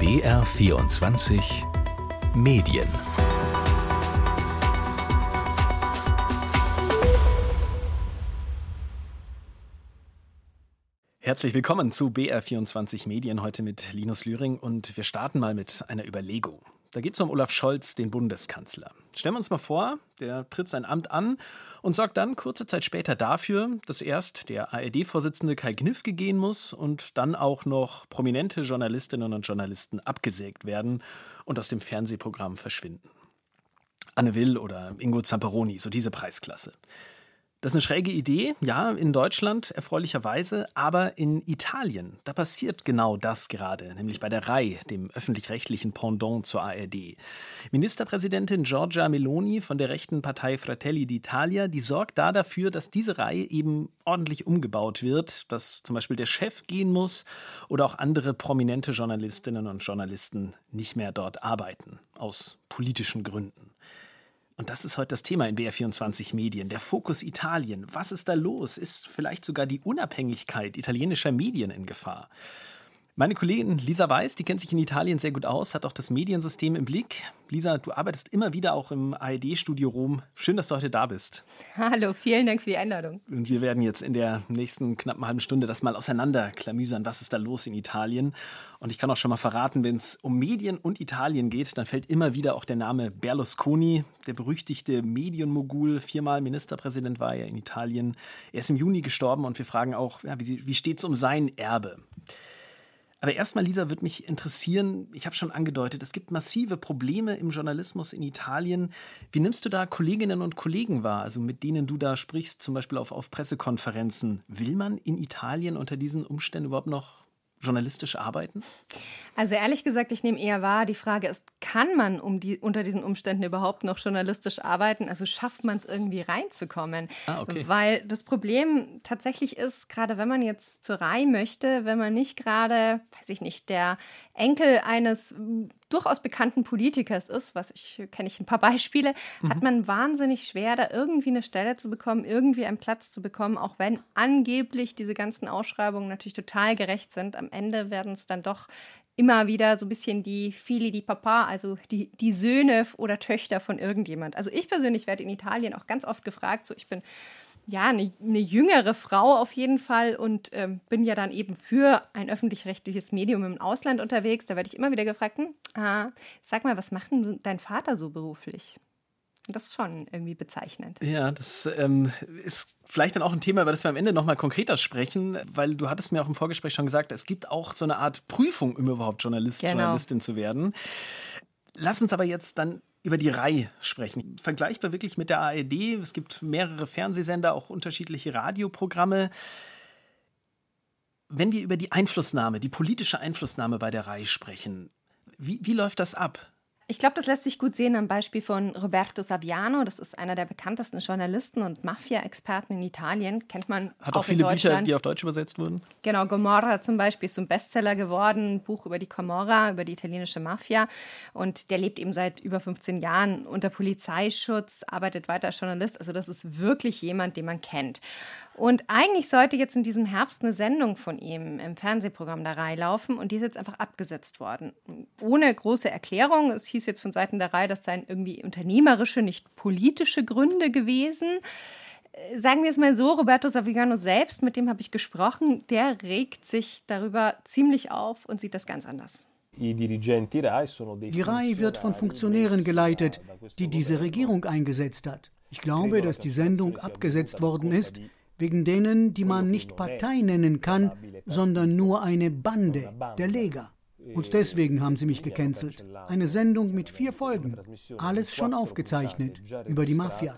BR24 Medien Herzlich willkommen zu BR24 Medien heute mit Linus Lühring und wir starten mal mit einer Überlegung. Da geht es um Olaf Scholz, den Bundeskanzler. Stellen wir uns mal vor, der tritt sein Amt an und sorgt dann kurze Zeit später dafür, dass erst der ARD-Vorsitzende Kai Gnifke gehen muss und dann auch noch prominente Journalistinnen und Journalisten abgesägt werden und aus dem Fernsehprogramm verschwinden. Anne Will oder Ingo Zamperoni, so diese Preisklasse. Das ist eine schräge Idee, ja, in Deutschland erfreulicherweise, aber in Italien, da passiert genau das gerade, nämlich bei der RAI, dem öffentlich-rechtlichen Pendant zur ARD. Ministerpräsidentin Giorgia Meloni von der rechten Partei Fratelli d'Italia, die sorgt da dafür, dass diese RAI eben ordentlich umgebaut wird, dass zum Beispiel der Chef gehen muss oder auch andere prominente Journalistinnen und Journalisten nicht mehr dort arbeiten, aus politischen Gründen. Und das ist heute das Thema in BR24 Medien. Der Fokus Italien. Was ist da los? Ist vielleicht sogar die Unabhängigkeit italienischer Medien in Gefahr? Meine Kollegin Lisa Weiß, die kennt sich in Italien sehr gut aus, hat auch das Mediensystem im Blick. Lisa, du arbeitest immer wieder auch im ARD-Studio Rom. Schön, dass du heute da bist. Hallo, vielen Dank für die Einladung. Und wir werden jetzt in der nächsten knappen halben Stunde das mal auseinanderklamüsern, was ist da los in Italien. Und ich kann auch schon mal verraten, wenn es um Medien und Italien geht, dann fällt immer wieder auch der Name Berlusconi, der berüchtigte Medienmogul, viermal Ministerpräsident war er in Italien. Er ist im Juni gestorben und wir fragen auch, ja, wie, wie steht es um sein Erbe? Aber erstmal, Lisa, würde mich interessieren, ich habe schon angedeutet, es gibt massive Probleme im Journalismus in Italien. Wie nimmst du da Kolleginnen und Kollegen wahr, also mit denen du da sprichst, zum Beispiel auf, auf Pressekonferenzen? Will man in Italien unter diesen Umständen überhaupt noch journalistisch arbeiten? Also ehrlich gesagt, ich nehme eher wahr, die Frage ist, kann man um die, unter diesen Umständen überhaupt noch journalistisch arbeiten? Also schafft man es irgendwie reinzukommen? Ah, okay. Weil das Problem tatsächlich ist, gerade wenn man jetzt zur Reihe möchte, wenn man nicht gerade, weiß ich nicht, der Enkel eines durchaus bekannten Politikers ist, was ich kenne ich ein paar Beispiele, mhm. hat man wahnsinnig schwer, da irgendwie eine Stelle zu bekommen, irgendwie einen Platz zu bekommen, auch wenn angeblich diese ganzen Ausschreibungen natürlich total gerecht sind. Am Ende werden es dann doch immer wieder so ein bisschen die Fili di Papa, also die, die Söhne oder Töchter von irgendjemand. Also ich persönlich werde in Italien auch ganz oft gefragt, so ich bin ja, eine, eine, jüngere Frau auf jeden Fall und ähm, bin ja dann eben für ein öffentlich-rechtliches Medium im Ausland unterwegs. Da werde ich immer wieder gefragt, ah, sag mal, was macht denn dein Vater so beruflich? Das ist schon irgendwie bezeichnend. Ja, das ähm, ist vielleicht dann auch ein Thema, über das wir am Ende nochmal konkreter sprechen, weil du hattest mir auch im Vorgespräch schon gesagt, es gibt auch so eine Art Prüfung, um überhaupt Journalist, genau. Journalistin zu werden. Lass uns aber jetzt dann über die Reihe sprechen. Vergleichbar wirklich mit der ARD. Es gibt mehrere Fernsehsender, auch unterschiedliche Radioprogramme. Wenn wir über die Einflussnahme, die politische Einflussnahme bei der Reihe sprechen, wie, wie läuft das ab? Ich glaube, das lässt sich gut sehen am Beispiel von Roberto Saviano. Das ist einer der bekanntesten Journalisten und Mafia-Experten in Italien. Kennt man Hat auch, auch viele Bücher, die auf Deutsch übersetzt wurden. Genau, Gomorra zum Beispiel ist so ein Bestseller geworden. Ein Buch über die Camorra, über die italienische Mafia. Und der lebt eben seit über 15 Jahren unter Polizeischutz, arbeitet weiter als Journalist. Also das ist wirklich jemand, den man kennt. Und eigentlich sollte jetzt in diesem Herbst eine Sendung von ihm im Fernsehprogramm der Reihe laufen und die ist jetzt einfach abgesetzt worden. Ohne große Erklärung. Es hieß jetzt von Seiten der Reihe, das seien irgendwie unternehmerische, nicht politische Gründe gewesen. Äh, sagen wir es mal so, Roberto Savigano selbst, mit dem habe ich gesprochen, der regt sich darüber ziemlich auf und sieht das ganz anders. Die RAI wird von Funktionären geleitet, die diese Regierung eingesetzt hat. Ich glaube, dass die Sendung abgesetzt worden ist, wegen denen, die man nicht Partei nennen kann, sondern nur eine Bande, der Lega. Und deswegen haben sie mich gecancelt. Eine Sendung mit vier Folgen. Alles schon aufgezeichnet über die Mafia.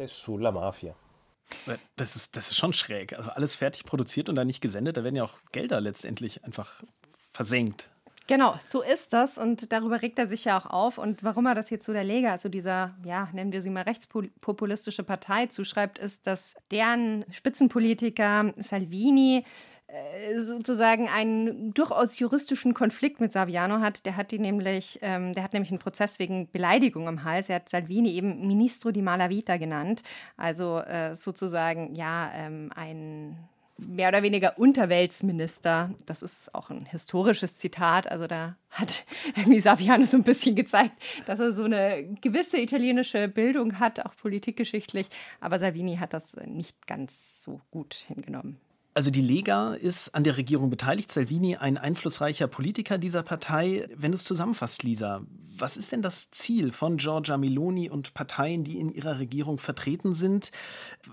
Das ist, das ist schon schräg. Also alles fertig produziert und dann nicht gesendet. Da werden ja auch Gelder letztendlich einfach versenkt. Genau, so ist das und darüber regt er sich ja auch auf. Und warum er das jetzt so der Lega, also dieser, ja, nennen wir sie mal rechtspopulistische Partei zuschreibt, ist, dass deren Spitzenpolitiker Salvini äh, sozusagen einen durchaus juristischen Konflikt mit Saviano hat. Der hat die nämlich, ähm, der hat nämlich einen Prozess wegen Beleidigung im Hals. Er hat Salvini eben Ministro di Malavita genannt, also äh, sozusagen ja ähm, ein mehr oder weniger Unterweltsminister. Das ist auch ein historisches Zitat. Also da hat irgendwie Saviano so ein bisschen gezeigt, dass er so eine gewisse italienische Bildung hat, auch politikgeschichtlich. Aber Salvini hat das nicht ganz so gut hingenommen. Also die Lega ist an der Regierung beteiligt, Salvini ein einflussreicher Politiker dieser Partei. Wenn du es zusammenfasst, Lisa, was ist denn das Ziel von Giorgia Meloni und Parteien, die in ihrer Regierung vertreten sind?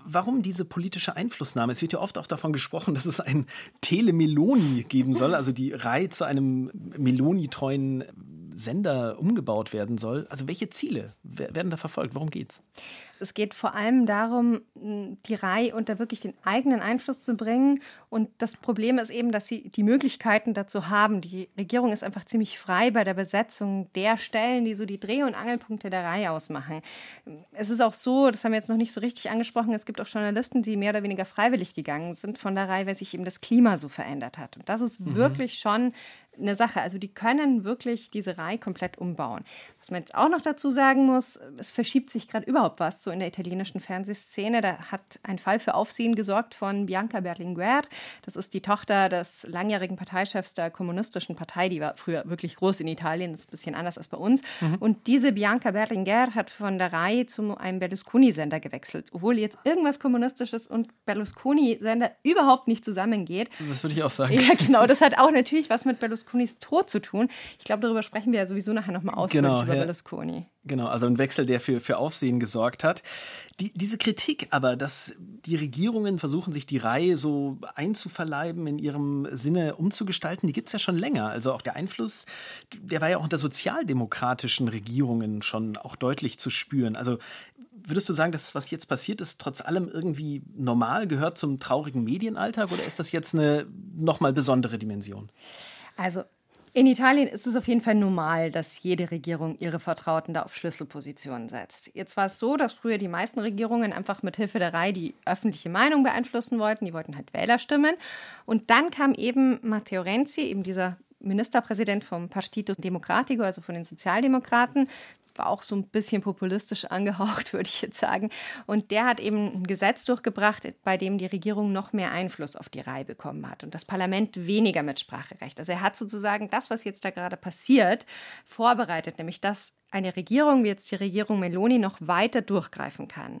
Warum diese politische Einflussnahme? Es wird ja oft auch davon gesprochen, dass es ein Tele-Meloni geben soll, also die Reihe zu einem Meloni-treuen Sender umgebaut werden soll. Also welche Ziele werden da verfolgt? Worum geht's? Es geht vor allem darum, die Rai unter wirklich den eigenen Einfluss zu bringen. Und das Problem ist eben, dass sie die Möglichkeiten dazu haben. Die Regierung ist einfach ziemlich frei bei der Besetzung der Stellen, die so die Dreh- und Angelpunkte der Rai ausmachen. Es ist auch so, das haben wir jetzt noch nicht so richtig angesprochen, es gibt auch Journalisten, die mehr oder weniger freiwillig gegangen sind von der Rai, weil sich eben das Klima so verändert hat. Und das ist mhm. wirklich schon eine Sache. Also die können wirklich diese Reihe komplett umbauen. Was man jetzt auch noch dazu sagen muss, es verschiebt sich gerade überhaupt was so in der italienischen Fernsehszene. Da hat ein Fall für Aufsehen gesorgt von Bianca Berlinguer. Das ist die Tochter des langjährigen Parteichefs der kommunistischen Partei. Die war früher wirklich groß in Italien. Das ist ein bisschen anders als bei uns. Mhm. Und diese Bianca Berlinguer hat von der Reihe zu einem Berlusconi-Sender gewechselt. Obwohl jetzt irgendwas Kommunistisches und Berlusconi-Sender überhaupt nicht zusammengeht. Das würde ich auch sagen. Ja, genau. Das hat auch natürlich was mit Berlusconis Tod zu tun. Ich glaube, darüber sprechen wir ja sowieso nachher nochmal ausführlich genau, über ja. Berlusconi. Genau, also ein Wechsel, der für, für Aufsehen gesorgt hat. Die, diese Kritik aber, dass die Regierungen versuchen, sich die Reihe so einzuverleiben, in ihrem Sinne umzugestalten, die gibt es ja schon länger. Also auch der Einfluss, der war ja auch unter sozialdemokratischen Regierungen schon auch deutlich zu spüren. Also würdest du sagen, dass was jetzt passiert ist, trotz allem irgendwie normal, gehört zum traurigen Medienalltag oder ist das jetzt eine nochmal besondere Dimension? Also in Italien ist es auf jeden Fall normal, dass jede Regierung ihre Vertrauten da auf Schlüsselpositionen setzt. Jetzt war es so, dass früher die meisten Regierungen einfach mit Hilfe der Reihe die öffentliche Meinung beeinflussen wollten. Die wollten halt Wählerstimmen. Und dann kam eben Matteo Renzi, eben dieser Ministerpräsident vom Partito Democratico, also von den Sozialdemokraten, auch so ein bisschen populistisch angehaucht, würde ich jetzt sagen. Und der hat eben ein Gesetz durchgebracht, bei dem die Regierung noch mehr Einfluss auf die Reihe bekommen hat und das Parlament weniger Mitspracherecht. Also er hat sozusagen das, was jetzt da gerade passiert, vorbereitet, nämlich dass eine Regierung wie jetzt die Regierung Meloni noch weiter durchgreifen kann.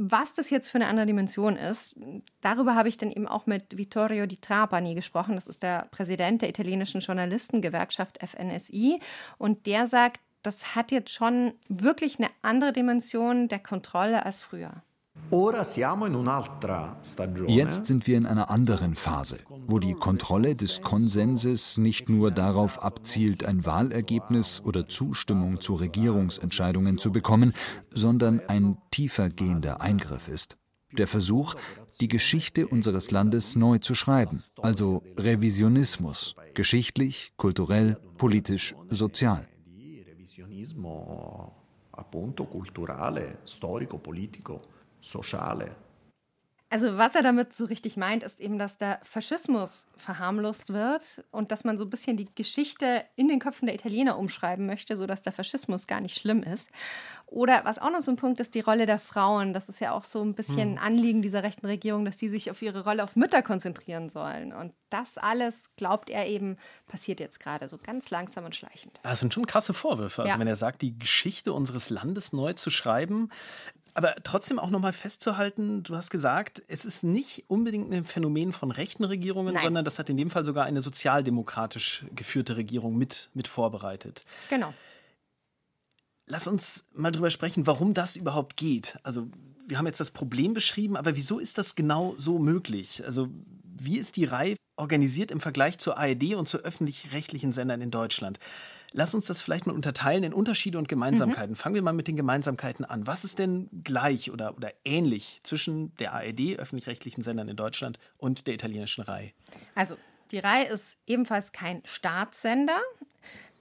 Was das jetzt für eine andere Dimension ist, darüber habe ich dann eben auch mit Vittorio Di Trapani gesprochen. Das ist der Präsident der italienischen Journalistengewerkschaft FNSI. Und der sagt, das hat jetzt schon wirklich eine andere Dimension der Kontrolle als früher. Jetzt sind wir in einer anderen Phase, wo die Kontrolle des Konsenses nicht nur darauf abzielt, ein Wahlergebnis oder Zustimmung zu Regierungsentscheidungen zu bekommen, sondern ein tiefer gehender Eingriff ist. Der Versuch, die Geschichte unseres Landes neu zu schreiben, also Revisionismus, geschichtlich, kulturell, politisch, sozial revisionismo appunto culturale, storico, politico, sociale. Also was er damit so richtig meint, ist eben, dass der Faschismus verharmlost wird und dass man so ein bisschen die Geschichte in den Köpfen der Italiener umschreiben möchte, sodass der Faschismus gar nicht schlimm ist. Oder was auch noch so ein Punkt ist, die Rolle der Frauen. Das ist ja auch so ein bisschen ein hm. Anliegen dieser rechten Regierung, dass die sich auf ihre Rolle auf Mütter konzentrieren sollen. Und das alles, glaubt er eben, passiert jetzt gerade so ganz langsam und schleichend. Das sind schon krasse Vorwürfe. Also ja. wenn er sagt, die Geschichte unseres Landes neu zu schreiben, aber trotzdem auch nochmal festzuhalten, du hast gesagt, es ist nicht unbedingt ein Phänomen von rechten Regierungen, Nein. sondern das hat in dem Fall sogar eine sozialdemokratisch geführte Regierung mit, mit vorbereitet. Genau. Lass uns mal drüber sprechen, warum das überhaupt geht. Also, wir haben jetzt das Problem beschrieben, aber wieso ist das genau so möglich? Also, wie ist die Reihe organisiert im Vergleich zur ARD und zu öffentlich-rechtlichen Sendern in Deutschland? Lass uns das vielleicht mal unterteilen in Unterschiede und Gemeinsamkeiten. Mhm. Fangen wir mal mit den Gemeinsamkeiten an. Was ist denn gleich oder, oder ähnlich zwischen der ARD, öffentlich-rechtlichen Sendern in Deutschland, und der italienischen RAI? Also, die RAI ist ebenfalls kein Staatssender,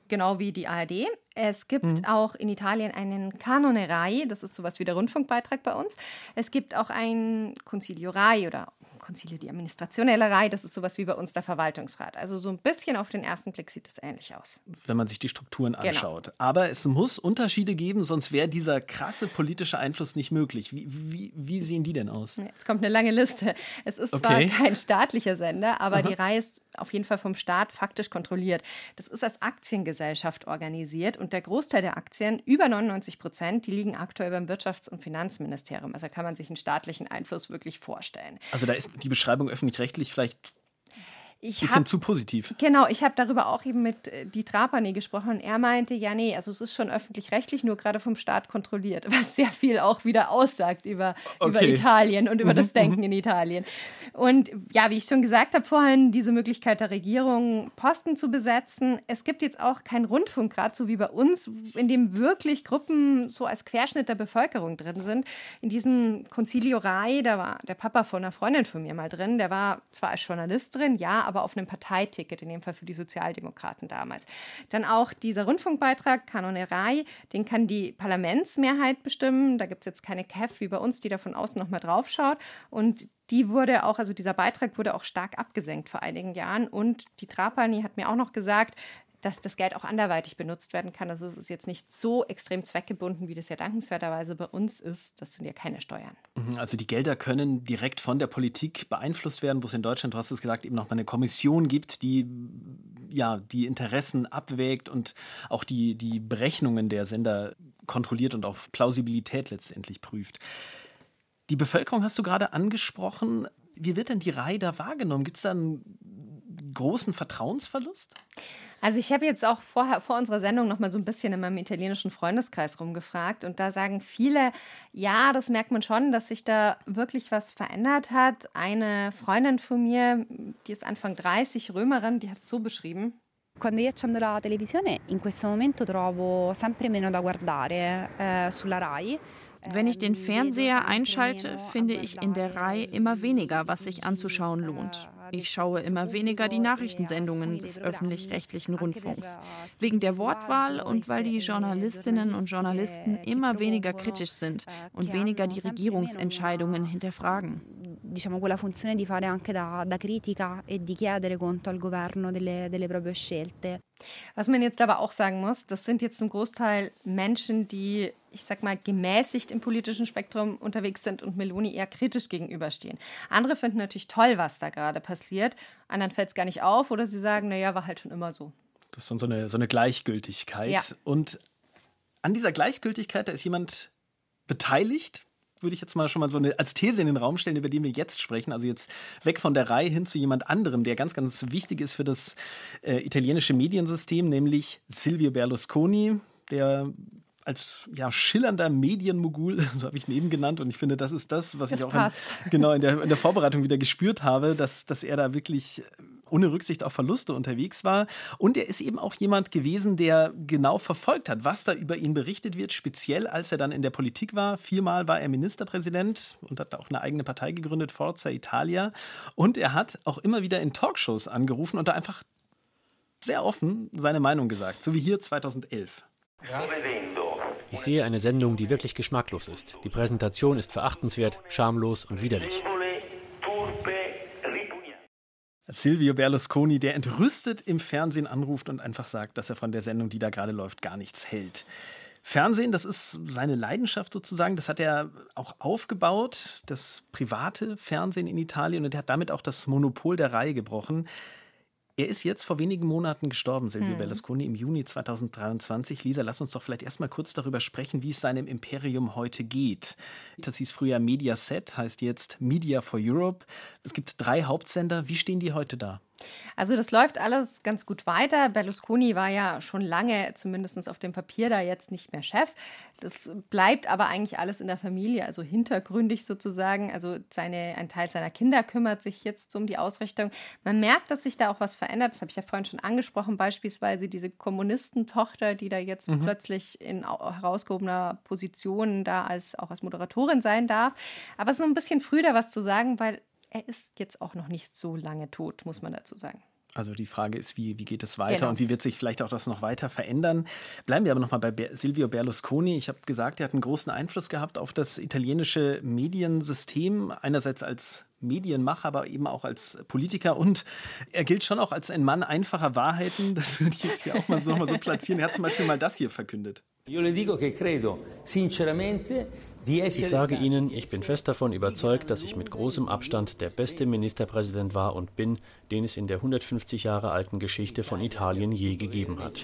genau wie die ARD. Es gibt mhm. auch in Italien einen Canone Rai, das ist sowas wie der Rundfunkbeitrag bei uns. Es gibt auch ein Consiglio Rai oder Consiglio di Amministrazione Rai, das ist sowas wie bei uns der Verwaltungsrat. Also so ein bisschen auf den ersten Blick sieht es ähnlich aus. Wenn man sich die Strukturen genau. anschaut. Genau. Aber es muss Unterschiede geben, sonst wäre dieser krasse politische Einfluss nicht möglich. Wie, wie, wie, sehen die denn aus? Jetzt kommt eine lange Liste. Es ist okay. zwar kein staatlicher Sender, aber Aha. die Rai ist auf jeden Fall vom Staat faktisch kontrolliert. Das ist als Aktiengesellschaft organisiert und der Großteil der Aktien, über 99 Prozent, die liegen aktuell beim Wirtschafts- und Finanzministerium. Also kann man sich einen staatlichen Einfluss wirklich vorstellen. Also da ist die Beschreibung öffentlich-rechtlich vielleicht ich bisschen hab, zu positiv. Genau, ich habe darüber auch eben mit äh, die Trapani gesprochen und er meinte, ja, nee, also es ist schon öffentlich-rechtlich, nur gerade vom Staat kontrolliert, was sehr viel auch wieder aussagt über, okay. über Italien und über mhm, das Denken mhm. in Italien. Und ja, wie ich schon gesagt habe vorhin, diese Möglichkeit der Regierung, Posten zu besetzen. Es gibt jetzt auch keinen Rundfunk, gerade so wie bei uns, in dem wirklich Gruppen so als Querschnitt der Bevölkerung drin sind. In diesem Concilio Rai, da war der Papa von einer Freundin von mir mal drin, der war zwar als Journalist drin, ja, aber auf einem Parteiticket, in dem Fall für die Sozialdemokraten damals. Dann auch dieser Rundfunkbeitrag, Kanonerei, den kann die Parlamentsmehrheit bestimmen. Da gibt es jetzt keine KEF wie bei uns, die da von außen nochmal drauf schaut. Und die wurde auch, also dieser Beitrag wurde auch stark abgesenkt vor einigen Jahren. Und die Trapani hat mir auch noch gesagt, dass das Geld auch anderweitig benutzt werden kann. Also es ist jetzt nicht so extrem zweckgebunden, wie das ja dankenswerterweise bei uns ist. Das sind ja keine Steuern. Mhm, also die Gelder können direkt von der Politik beeinflusst werden, wo es in Deutschland, du hast es gesagt, eben noch mal eine Kommission gibt, die ja die Interessen abwägt und auch die, die Berechnungen der Sender kontrolliert und auf Plausibilität letztendlich prüft. Die Bevölkerung hast du gerade angesprochen. Wie wird denn die Reihe da wahrgenommen? Gibt es da einen großen Vertrauensverlust? Also ich habe jetzt auch vorher vor unserer Sendung noch mal so ein bisschen in meinem italienischen Freundeskreis rumgefragt und da sagen viele, ja, das merkt man schon, dass sich da wirklich was verändert hat. Eine Freundin von mir, die ist Anfang 30, Römerin, die hat so beschrieben. Quando io accendo la televisione in questo momento trovo sempre meno da guardare eh, sulla Rai. Wenn ich den Fernseher einschalte, finde ich in der Reihe immer weniger, was sich anzuschauen lohnt. Ich schaue immer weniger die Nachrichtensendungen des öffentlich-rechtlichen Rundfunks. Wegen der Wortwahl und weil die Journalistinnen und Journalisten immer weniger kritisch sind und weniger die Regierungsentscheidungen hinterfragen. Diciamo quella funzione di fare anche da, da critica e di chiedere conto al governo delle, delle proprie scelte. Was man jetzt aber auch sagen muss, das sind jetzt zum Großteil Menschen, die, ich sag mal, gemäßigt im politischen Spektrum unterwegs sind und Meloni eher kritisch gegenüberstehen. Andere finden natürlich toll, was da gerade passiert. Anderen fällt es gar nicht auf oder sie sagen, naja, war halt schon immer so. Das ist dann so eine, so eine Gleichgültigkeit. Ja. Und an dieser Gleichgültigkeit, da ist jemand beteiligt, würde ich jetzt mal schon mal so eine als These in den Raum stellen, über die wir jetzt sprechen. Also jetzt weg von der Reihe hin zu jemand anderem, der ganz, ganz wichtig ist für das äh, italienische Mediensystem, nämlich Silvio Berlusconi, der als ja, schillernder Medienmogul, so habe ich ihn eben genannt. Und ich finde, das ist das, was das ich auch in, genau in der, in der Vorbereitung wieder gespürt habe, dass, dass er da wirklich ohne Rücksicht auf Verluste unterwegs war. Und er ist eben auch jemand gewesen, der genau verfolgt hat, was da über ihn berichtet wird, speziell als er dann in der Politik war. Viermal war er Ministerpräsident und hat auch eine eigene Partei gegründet, Forza Italia. Und er hat auch immer wieder in Talkshows angerufen und da einfach sehr offen seine Meinung gesagt, so wie hier 2011. Ich sehe eine Sendung, die wirklich geschmacklos ist. Die Präsentation ist verachtenswert, schamlos und widerlich. Silvio Berlusconi, der entrüstet im Fernsehen anruft und einfach sagt, dass er von der Sendung, die da gerade läuft, gar nichts hält. Fernsehen, das ist seine Leidenschaft sozusagen. Das hat er auch aufgebaut, das private Fernsehen in Italien. Und er hat damit auch das Monopol der Reihe gebrochen. Er ist jetzt vor wenigen Monaten gestorben, Silvio hm. Berlusconi, im Juni 2023. Lisa, lass uns doch vielleicht erstmal kurz darüber sprechen, wie es seinem Imperium heute geht. Das hieß früher Mediaset, heißt jetzt Media for Europe. Es gibt drei Hauptsender. Wie stehen die heute da? Also das läuft alles ganz gut weiter. Berlusconi war ja schon lange, zumindest auf dem Papier, da jetzt nicht mehr Chef. Das bleibt aber eigentlich alles in der Familie, also hintergründig sozusagen. Also seine, ein Teil seiner Kinder kümmert sich jetzt um die Ausrichtung. Man merkt, dass sich da auch was verändert. Das habe ich ja vorhin schon angesprochen. Beispielsweise diese Kommunistentochter, die da jetzt mhm. plötzlich in herausgehobener Position da als auch als Moderatorin sein darf. Aber es ist noch ein bisschen früh, da was zu sagen, weil er ist jetzt auch noch nicht so lange tot, muss man dazu sagen. Also die Frage ist, wie, wie geht es weiter genau. und wie wird sich vielleicht auch das noch weiter verändern? Bleiben wir aber nochmal bei Silvio Berlusconi. Ich habe gesagt, er hat einen großen Einfluss gehabt auf das italienische Mediensystem. Einerseits als Medienmacher, aber eben auch als Politiker und er gilt schon auch als ein Mann einfacher Wahrheiten. Das würde ich jetzt hier auch mal so, mal so platzieren. Er hat zum Beispiel mal das hier verkündet. Ich sage Ihnen, ich bin fest davon überzeugt, dass ich mit großem Abstand der beste Ministerpräsident war und bin, den es in der 150 Jahre alten Geschichte von Italien je gegeben hat.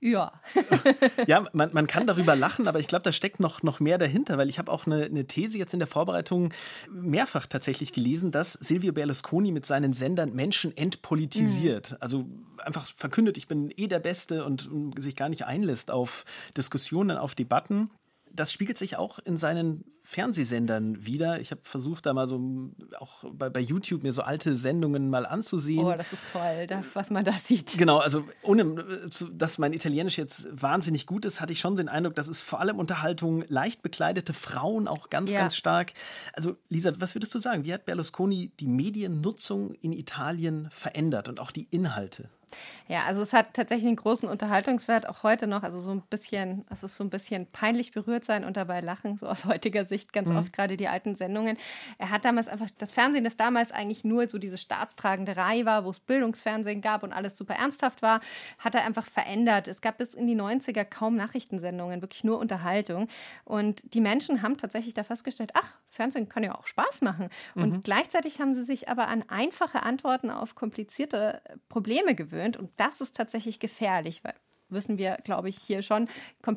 Ja. ja, man, man kann darüber lachen, aber ich glaube, da steckt noch, noch mehr dahinter, weil ich habe auch eine, eine These jetzt in der Vorbereitung mehrfach tatsächlich gelesen, dass Silvio Berlusconi mit seinen Sendern Menschen entpolitisiert. Mhm. Also einfach verkündet, ich bin eh der Beste und sich gar nicht einlässt auf Diskussionen, auf Debatten das spiegelt sich auch in seinen Fernsehsendern wieder. Ich habe versucht, da mal so auch bei, bei, YouTube mir so alte Sendungen mal anzusehen. Oh, das ist toll, da, was man da sieht. Genau, also ohne, dass mein Italienisch jetzt wahnsinnig gut ist, hatte ich schon den Eindruck, dass es vor allem Unterhaltung leicht bekleidete Frauen auch ganz, ja. ganz stark. Also Lisa, was würdest du sagen? Wie hat Berlusconi die Mediennutzung in Italien verändert und auch die Inhalte? Ja, also es hat tatsächlich einen großen Unterhaltungswert, auch heute noch. Also so ein bisschen, es ist so ein bisschen peinlich berührt sein und dabei lachen, so aus heutiger Sicht ganz mhm. oft gerade die alten Sendungen. Er hat damals einfach, das Fernsehen, das damals eigentlich nur so diese staatstragende Reihe war, wo es Bildungsfernsehen gab und alles super ernsthaft war, hat er einfach verändert. Es gab bis in die 90er kaum Nachrichtensendungen, wirklich nur Unterhaltung. Und die Menschen haben tatsächlich da festgestellt, ach, Fernsehen kann ja auch Spaß machen. Und mhm. gleichzeitig haben sie sich aber an einfache Antworten auf komplizierte Probleme gewöhnt. Und das ist tatsächlich gefährlich, weil wissen wir, glaube ich, hier schon,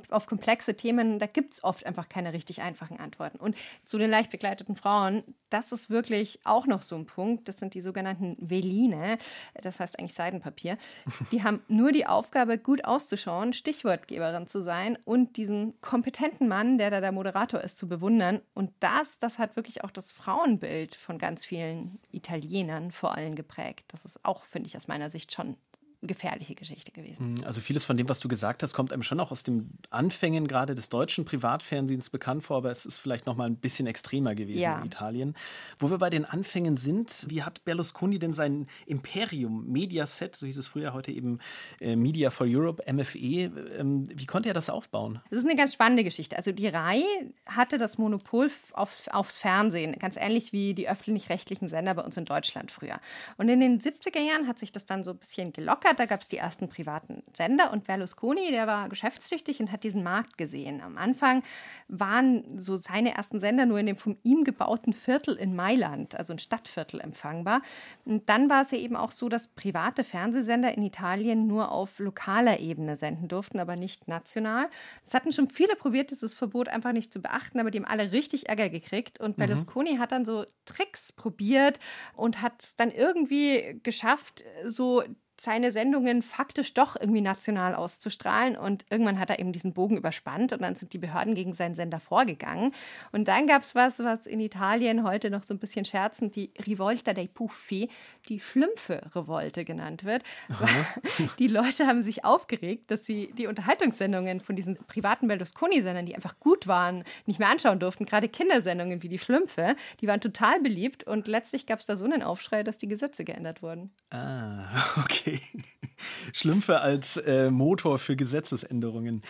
auf komplexe Themen, da gibt es oft einfach keine richtig einfachen Antworten. Und zu den leicht begleiteten Frauen, das ist wirklich auch noch so ein Punkt. Das sind die sogenannten Veline, das heißt eigentlich Seidenpapier. Die haben nur die Aufgabe, gut auszuschauen, Stichwortgeberin zu sein und diesen kompetenten Mann, der da der Moderator ist, zu bewundern. Und das, das hat wirklich auch das Frauenbild von ganz vielen Italienern vor allem geprägt. Das ist auch, finde ich, aus meiner Sicht schon gefährliche Geschichte gewesen. Mhm, also vieles von dem, was du gesagt hast, kommt einem schon auch aus den Anfängen gerade des deutschen Privatfernsehens bekannt vor, aber es ist vielleicht noch mal ein bisschen extremer gewesen ja. in Italien. Wo wir bei den Anfängen sind, wie hat Berlusconi denn sein Imperium, Mediaset, so hieß es früher, heute eben äh, Media for Europe, MFE, ähm, wie konnte er das aufbauen? Das ist eine ganz spannende Geschichte. Also die RAI hatte das Monopol aufs, aufs Fernsehen, ganz ähnlich wie die öffentlich-rechtlichen Sender bei uns in Deutschland früher. Und in den 70er Jahren hat sich das dann so ein bisschen gelockert hat, da gab es die ersten privaten Sender und Berlusconi, der war geschäftstüchtig und hat diesen Markt gesehen. Am Anfang waren so seine ersten Sender nur in dem von ihm gebauten Viertel in Mailand, also ein Stadtviertel, empfangbar. Und dann war es ja eben auch so, dass private Fernsehsender in Italien nur auf lokaler Ebene senden durften, aber nicht national. Es hatten schon viele probiert, dieses Verbot einfach nicht zu beachten, aber die haben alle richtig Ärger gekriegt. Und mhm. Berlusconi mhm. hat dann so Tricks probiert und hat dann irgendwie geschafft, so seine Sendungen faktisch doch irgendwie national auszustrahlen. Und irgendwann hat er eben diesen Bogen überspannt und dann sind die Behörden gegen seinen Sender vorgegangen. Und dann gab es was, was in Italien heute noch so ein bisschen scherzend die Rivolta dei Puffi, die Schlümpfe-Revolte genannt wird. Die Leute haben sich aufgeregt, dass sie die Unterhaltungssendungen von diesen privaten Berlusconi-Sendern, die einfach gut waren, nicht mehr anschauen durften. Gerade Kindersendungen wie die Schlümpfe, die waren total beliebt. Und letztlich gab es da so einen Aufschrei, dass die Gesetze geändert wurden. Ah, okay. Schlümpfe als äh, Motor für Gesetzesänderungen.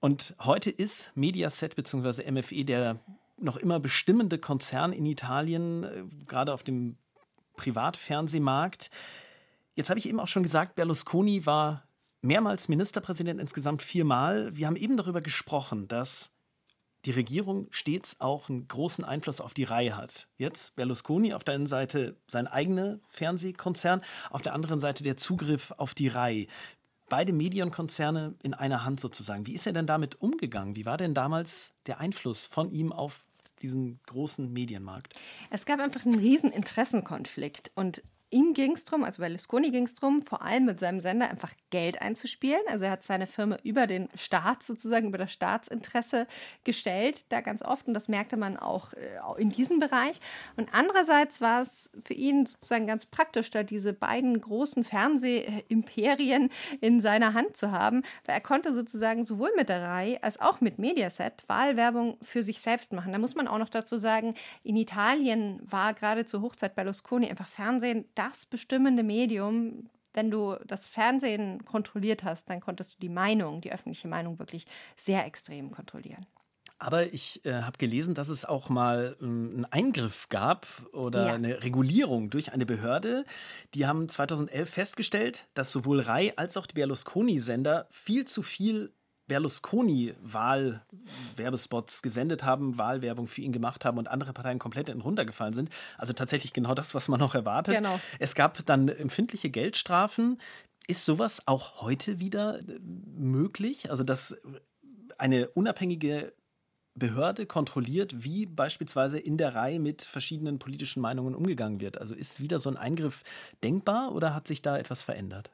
Und heute ist Mediaset bzw. MFE der noch immer bestimmende Konzern in Italien, äh, gerade auf dem Privatfernsehmarkt. Jetzt habe ich eben auch schon gesagt, Berlusconi war mehrmals Ministerpräsident, insgesamt viermal. Wir haben eben darüber gesprochen, dass die Regierung stets auch einen großen Einfluss auf die Reihe hat. Jetzt Berlusconi auf der einen Seite sein eigener Fernsehkonzern, auf der anderen Seite der Zugriff auf die Reihe. Beide Medienkonzerne in einer Hand sozusagen. Wie ist er denn damit umgegangen? Wie war denn damals der Einfluss von ihm auf diesen großen Medienmarkt? Es gab einfach einen riesen Interessenkonflikt und Ihm ging es darum, also Berlusconi ging es darum, vor allem mit seinem Sender einfach Geld einzuspielen. Also er hat seine Firma über den Staat sozusagen, über das Staatsinteresse gestellt, da ganz oft. Und das merkte man auch äh, in diesem Bereich. Und andererseits war es für ihn sozusagen ganz praktisch, da diese beiden großen Fernsehimperien in seiner Hand zu haben, weil er konnte sozusagen sowohl mit der Reihe als auch mit Mediaset Wahlwerbung für sich selbst machen. Da muss man auch noch dazu sagen, in Italien war gerade zur Hochzeit Berlusconi einfach Fernsehen das bestimmende Medium. Wenn du das Fernsehen kontrolliert hast, dann konntest du die Meinung, die öffentliche Meinung wirklich sehr extrem kontrollieren. Aber ich äh, habe gelesen, dass es auch mal ähm, einen Eingriff gab oder ja. eine Regulierung durch eine Behörde. Die haben 2011 festgestellt, dass sowohl RAI als auch die Berlusconi-Sender viel zu viel Berlusconi-Wahlwerbespots gesendet haben, Wahlwerbung für ihn gemacht haben und andere Parteien komplett runtergefallen sind. Also tatsächlich genau das, was man noch erwartet. Genau. Es gab dann empfindliche Geldstrafen. Ist sowas auch heute wieder äh, möglich? Also, dass eine unabhängige Behörde kontrolliert, wie beispielsweise in der Reihe mit verschiedenen politischen Meinungen umgegangen wird. Also ist wieder so ein Eingriff denkbar oder hat sich da etwas verändert?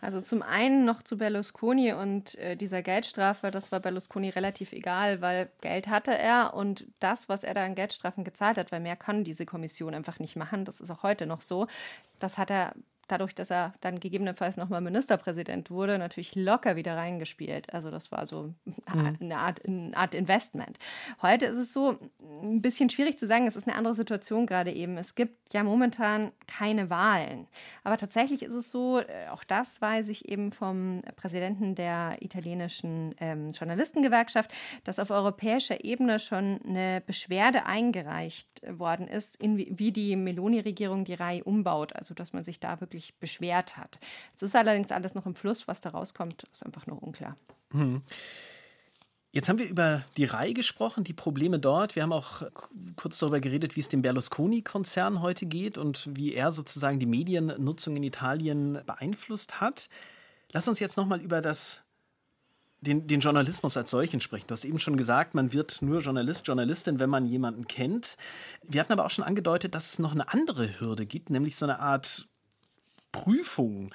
Also zum einen noch zu Berlusconi und äh, dieser Geldstrafe, das war Berlusconi relativ egal, weil Geld hatte er und das, was er da an Geldstrafen gezahlt hat, weil mehr kann diese Kommission einfach nicht machen, das ist auch heute noch so, das hat er dadurch, dass er dann gegebenenfalls nochmal Ministerpräsident wurde, natürlich locker wieder reingespielt. Also das war so mhm. eine, Art, eine Art Investment. Heute ist es so ein bisschen schwierig zu sagen, es ist eine andere Situation gerade eben. Es gibt ja momentan keine Wahlen. Aber tatsächlich ist es so, äh, auch das weiß ich eben vom Präsidenten der italienischen ähm, Journalistengewerkschaft, dass auf europäischer Ebene schon eine Beschwerde eingereicht worden ist, in, wie die Meloni-Regierung die Reihe umbaut. Also dass man sich da wirklich wirklich beschwert hat. Es ist allerdings alles noch im Fluss. Was da rauskommt, ist einfach noch unklar. Hm. Jetzt haben wir über die Reihe gesprochen, die Probleme dort. Wir haben auch kurz darüber geredet, wie es dem Berlusconi-Konzern heute geht und wie er sozusagen die Mediennutzung in Italien beeinflusst hat. Lass uns jetzt nochmal über das, den, den Journalismus als solchen sprechen. Du hast eben schon gesagt, man wird nur Journalist, Journalistin, wenn man jemanden kennt. Wir hatten aber auch schon angedeutet, dass es noch eine andere Hürde gibt, nämlich so eine Art Prüfung.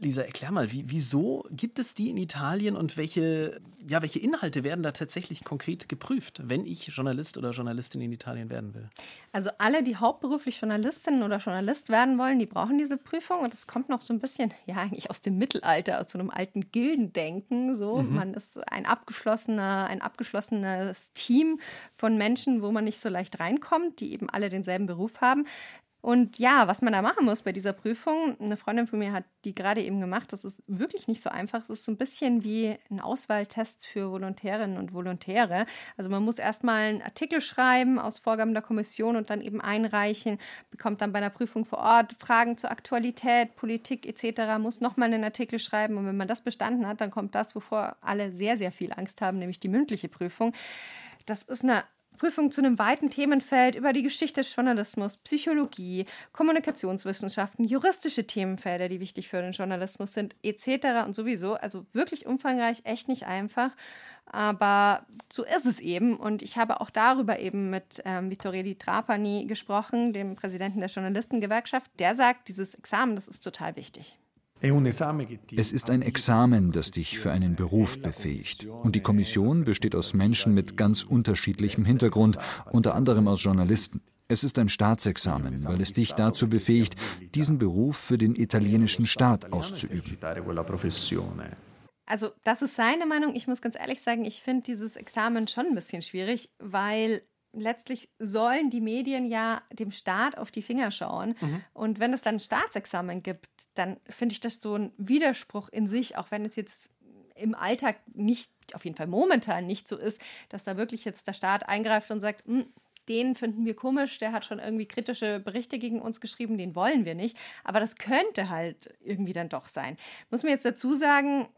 Lisa, erklär mal, wie, wieso gibt es die in Italien und welche, ja, welche Inhalte werden da tatsächlich konkret geprüft, wenn ich Journalist oder Journalistin in Italien werden will? Also alle, die hauptberuflich Journalistin oder Journalist werden wollen, die brauchen diese Prüfung und es kommt noch so ein bisschen, ja, eigentlich aus dem Mittelalter, aus so einem alten Gildendenken. So, mhm. man ist ein abgeschlossener, ein abgeschlossenes Team von Menschen, wo man nicht so leicht reinkommt, die eben alle denselben Beruf haben. Und ja, was man da machen muss bei dieser Prüfung, eine Freundin von mir hat die gerade eben gemacht, das ist wirklich nicht so einfach. Es ist so ein bisschen wie ein Auswahltest für Volontärinnen und Volontäre. Also man muss erstmal einen Artikel schreiben aus Vorgaben der Kommission und dann eben einreichen, bekommt dann bei einer Prüfung vor Ort Fragen zur Aktualität, Politik etc., muss nochmal einen Artikel schreiben und wenn man das bestanden hat, dann kommt das, wovor alle sehr, sehr viel Angst haben, nämlich die mündliche Prüfung. Das ist eine Prüfung zu einem weiten Themenfeld über die Geschichte des Journalismus, Psychologie, Kommunikationswissenschaften, juristische Themenfelder, die wichtig für den Journalismus sind, etc. und sowieso. Also wirklich umfangreich, echt nicht einfach. Aber so ist es eben. Und ich habe auch darüber eben mit ähm, Di Trapani gesprochen, dem Präsidenten der Journalistengewerkschaft. Der sagt, dieses Examen, das ist total wichtig. Es ist ein Examen, das dich für einen Beruf befähigt. Und die Kommission besteht aus Menschen mit ganz unterschiedlichem Hintergrund, unter anderem aus Journalisten. Es ist ein Staatsexamen, weil es dich dazu befähigt, diesen Beruf für den italienischen Staat auszuüben. Also, das ist seine Meinung. Ich muss ganz ehrlich sagen, ich finde dieses Examen schon ein bisschen schwierig, weil letztlich sollen die Medien ja dem Staat auf die Finger schauen. Mhm. Und wenn es dann ein Staatsexamen gibt, dann finde ich das so ein Widerspruch in sich, auch wenn es jetzt im Alltag nicht, auf jeden Fall momentan nicht so ist, dass da wirklich jetzt der Staat eingreift und sagt, hm, den finden wir komisch, der hat schon irgendwie kritische Berichte gegen uns geschrieben, den wollen wir nicht. Aber das könnte halt irgendwie dann doch sein. Muss man jetzt dazu sagen,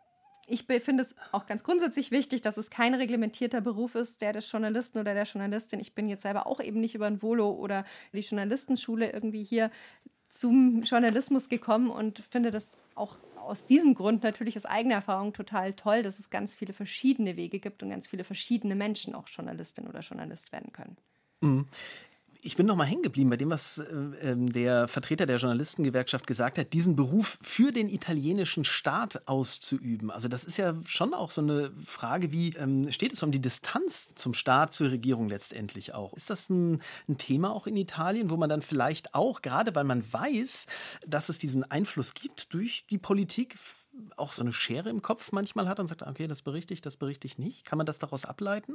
ich finde es auch ganz grundsätzlich wichtig, dass es kein reglementierter Beruf ist, der des Journalisten oder der Journalistin. Ich bin jetzt selber auch eben nicht über ein Volo oder die Journalistenschule irgendwie hier zum Journalismus gekommen und finde das auch aus diesem Grund natürlich aus eigener Erfahrung total toll, dass es ganz viele verschiedene Wege gibt und ganz viele verschiedene Menschen auch Journalistin oder Journalist werden können. Ich bin noch mal hängen geblieben bei dem, was äh, ähm, der Vertreter der Journalistengewerkschaft gesagt hat, diesen Beruf für den italienischen Staat auszuüben. Also das ist ja schon auch so eine Frage, wie ähm, steht es um die Distanz zum Staat, zur Regierung letztendlich auch? Ist das ein, ein Thema auch in Italien, wo man dann vielleicht auch, gerade weil man weiß, dass es diesen Einfluss gibt durch die Politik, auch so eine Schere im Kopf manchmal hat und sagt, okay, das berichte ich, das berichte ich nicht? Kann man das daraus ableiten?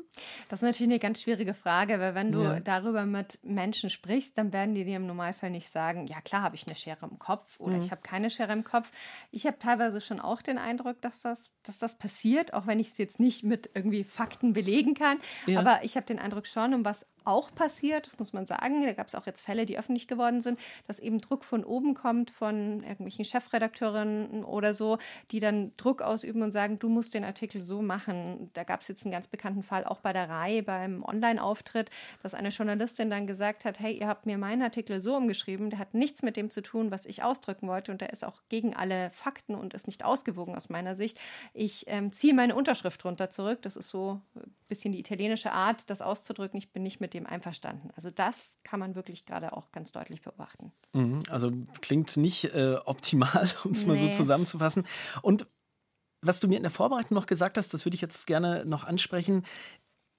Das ist natürlich eine ganz schwierige Frage, weil wenn du ja. darüber mit Menschen sprichst, dann werden die dir im Normalfall nicht sagen, ja klar habe ich eine Schere im Kopf oder mhm. ich habe keine Schere im Kopf. Ich habe teilweise schon auch den Eindruck, dass das, dass das passiert, auch wenn ich es jetzt nicht mit irgendwie Fakten belegen kann. Ja. Aber ich habe den Eindruck schon, um was auch passiert, das muss man sagen. Da gab es auch jetzt Fälle, die öffentlich geworden sind, dass eben Druck von oben kommt, von irgendwelchen Chefredakteurinnen oder so, die dann Druck ausüben und sagen, du musst den Artikel so machen. Da gab es jetzt einen ganz bekannten Fall auch bei der Reihe beim Online-Auftritt, dass eine Journalistin dann gesagt hat, hey, ihr habt mir meinen Artikel so umgeschrieben, der hat nichts mit dem zu tun, was ich ausdrücken wollte und der ist auch gegen alle Fakten und ist nicht ausgewogen aus meiner Sicht. Ich ähm, ziehe meine Unterschrift drunter zurück. Das ist so ein bisschen die italienische Art, das auszudrücken. Ich bin nicht mit dem einverstanden. Also das kann man wirklich gerade auch ganz deutlich beobachten. Mhm, also klingt nicht äh, optimal, um es nee. mal so zusammenzufassen. Und was du mir in der Vorbereitung noch gesagt hast, das würde ich jetzt gerne noch ansprechen.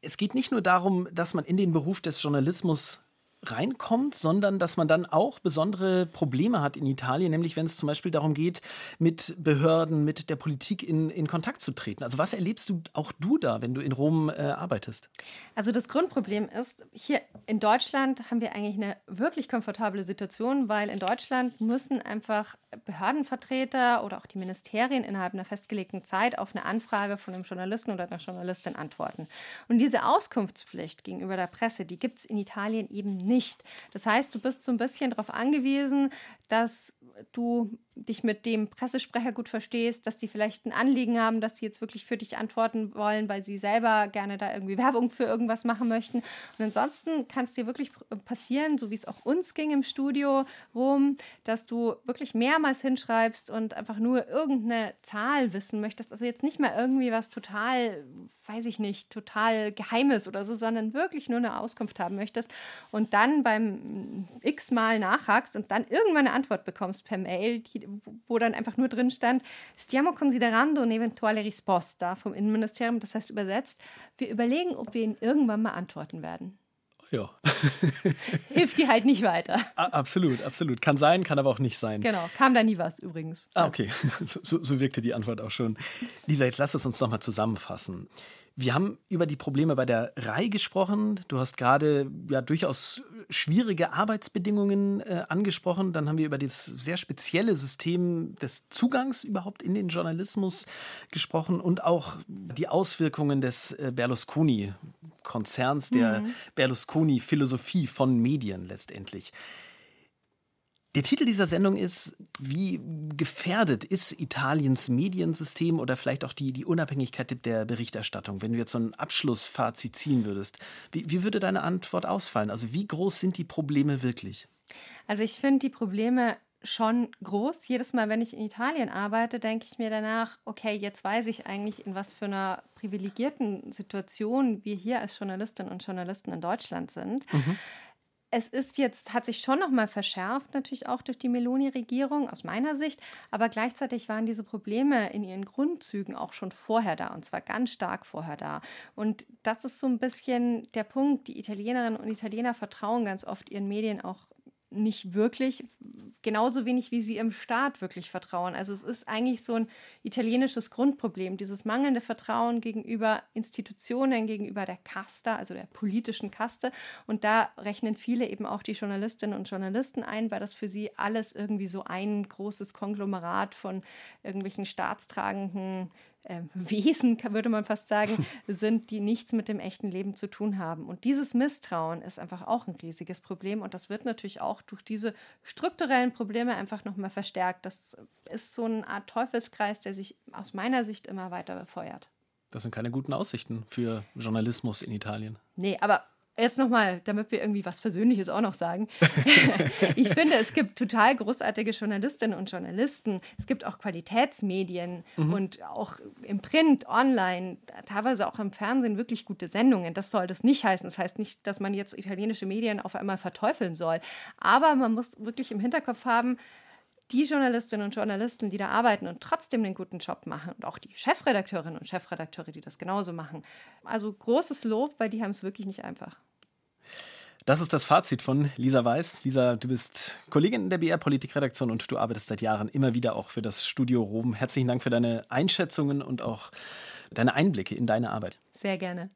Es geht nicht nur darum, dass man in den Beruf des Journalismus reinkommt, sondern dass man dann auch besondere Probleme hat in Italien, nämlich wenn es zum Beispiel darum geht, mit Behörden, mit der Politik in, in Kontakt zu treten. Also was erlebst du auch du da, wenn du in Rom äh, arbeitest? Also das Grundproblem ist, hier in Deutschland haben wir eigentlich eine wirklich komfortable Situation, weil in Deutschland müssen einfach Behördenvertreter oder auch die Ministerien innerhalb einer festgelegten Zeit auf eine Anfrage von einem Journalisten oder einer Journalistin antworten. Und diese Auskunftspflicht gegenüber der Presse, die gibt es in Italien eben nicht. Das heißt, du bist so ein bisschen darauf angewiesen, dass du dich mit dem Pressesprecher gut verstehst, dass die vielleicht ein Anliegen haben, dass sie jetzt wirklich für dich antworten wollen, weil sie selber gerne da irgendwie Werbung für irgendwas machen möchten. Und ansonsten kann es dir wirklich passieren, so wie es auch uns ging im Studio rum, dass du wirklich mehrmals hinschreibst und einfach nur irgendeine Zahl wissen möchtest. Also jetzt nicht mehr irgendwie was total, weiß ich nicht, total Geheimes oder so, sondern wirklich nur eine Auskunft haben möchtest und dann beim x-mal nachhakst und dann irgendwann eine Antwort bekommst per Mail, die wo dann einfach nur drin stand, stiamo considerando un'eventuale risposta vom Innenministerium, das heißt übersetzt, wir überlegen, ob wir Ihnen irgendwann mal antworten werden. Ja. Hilft dir halt nicht weiter. Absolut, absolut. Kann sein, kann aber auch nicht sein. Genau, kam da nie was übrigens. Ah, okay. So, so wirkte die Antwort auch schon. Lisa, jetzt lass es uns nochmal zusammenfassen. Wir haben über die Probleme bei der RAI gesprochen. Du hast gerade ja durchaus schwierige Arbeitsbedingungen äh, angesprochen. Dann haben wir über das sehr spezielle System des Zugangs überhaupt in den Journalismus gesprochen und auch die Auswirkungen des äh, Berlusconi-Konzerns, der mhm. Berlusconi-Philosophie von Medien letztendlich. Der Titel dieser Sendung ist, wie gefährdet ist Italiens Mediensystem oder vielleicht auch die, die Unabhängigkeit der Berichterstattung? Wenn du jetzt so ein Abschlussfazit ziehen würdest, wie, wie würde deine Antwort ausfallen? Also wie groß sind die Probleme wirklich? Also ich finde die Probleme schon groß. Jedes Mal, wenn ich in Italien arbeite, denke ich mir danach, okay, jetzt weiß ich eigentlich, in was für einer privilegierten Situation wir hier als Journalistinnen und Journalisten in Deutschland sind. Mhm es ist jetzt, hat sich schon nochmal verschärft, natürlich auch durch die Meloni-Regierung, aus meiner Sicht. Aber gleichzeitig waren diese Probleme in ihren Grundzügen auch schon vorher da und zwar ganz stark vorher da. Und das ist so ein bisschen der Punkt. Die Italienerinnen und Italiener vertrauen ganz oft ihren Medien auch nicht wirklich, genauso wenig wie sie im Staat wirklich vertrauen. Also es ist eigentlich so ein italienisches Grundproblem, dieses mangelnde Vertrauen gegenüber Institutionen, gegenüber der Casta, also der politischen Kaste. Und da rechnen viele eben auch die Journalistinnen und Journalisten ein, weil das für sie alles irgendwie so ein großes Konglomerat von irgendwelchen staatstragenden äh, Wesen, würde man fast sagen, sind, die nichts mit dem echten Leben zu tun haben. Und dieses Misstrauen ist einfach auch ein riesiges Problem und das wird natürlich auch durch diese strukturellen Probleme einfach nochmal verstärkt. Das ist so eine Art Teufelskreis, der sich aus meiner Sicht immer weiter befeuert. Das sind keine guten Aussichten für Journalismus in Italien. Nee, aber Jetzt nochmal, damit wir irgendwie was Versöhnliches auch noch sagen. ich finde, es gibt total großartige Journalistinnen und Journalisten. Es gibt auch Qualitätsmedien mhm. und auch im Print, online, teilweise auch im Fernsehen wirklich gute Sendungen. Das soll das nicht heißen. Das heißt nicht, dass man jetzt italienische Medien auf einmal verteufeln soll. Aber man muss wirklich im Hinterkopf haben, die Journalistinnen und Journalisten, die da arbeiten und trotzdem den guten Job machen und auch die Chefredakteurinnen und Chefredakteure, die das genauso machen. Also großes Lob, weil die haben es wirklich nicht einfach. Das ist das Fazit von Lisa Weiß. Lisa, du bist Kollegin in der BR Politikredaktion und du arbeitest seit Jahren immer wieder auch für das Studio Rom. Herzlichen Dank für deine Einschätzungen und auch deine Einblicke in deine Arbeit. Sehr gerne.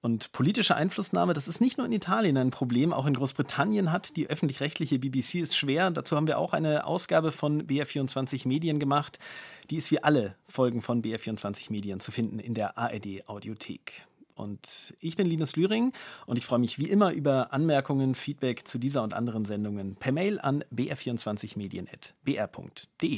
Und politische Einflussnahme, das ist nicht nur in Italien ein Problem, auch in Großbritannien hat die öffentlich-rechtliche BBC es schwer. Dazu haben wir auch eine Ausgabe von BR24 Medien gemacht. Die ist wie alle Folgen von BR24 Medien zu finden in der ARD Audiothek. Und ich bin Linus Lühring und ich freue mich wie immer über Anmerkungen, Feedback zu dieser und anderen Sendungen per Mail an br24medien.br.de.